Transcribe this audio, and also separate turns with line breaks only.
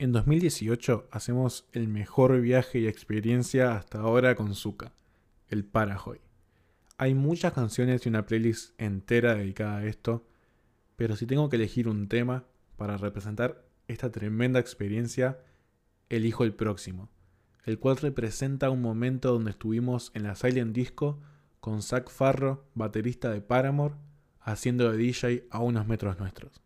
En 2018 hacemos el mejor viaje y experiencia hasta ahora con Zuka, el Parahoy. Hay muchas canciones y una playlist entera dedicada a esto, pero si tengo que elegir un tema para representar esta tremenda experiencia, elijo el próximo, el cual representa un momento donde estuvimos en la Silent Disco con Zach Farro, baterista de Paramore, haciendo de DJ a unos metros nuestros.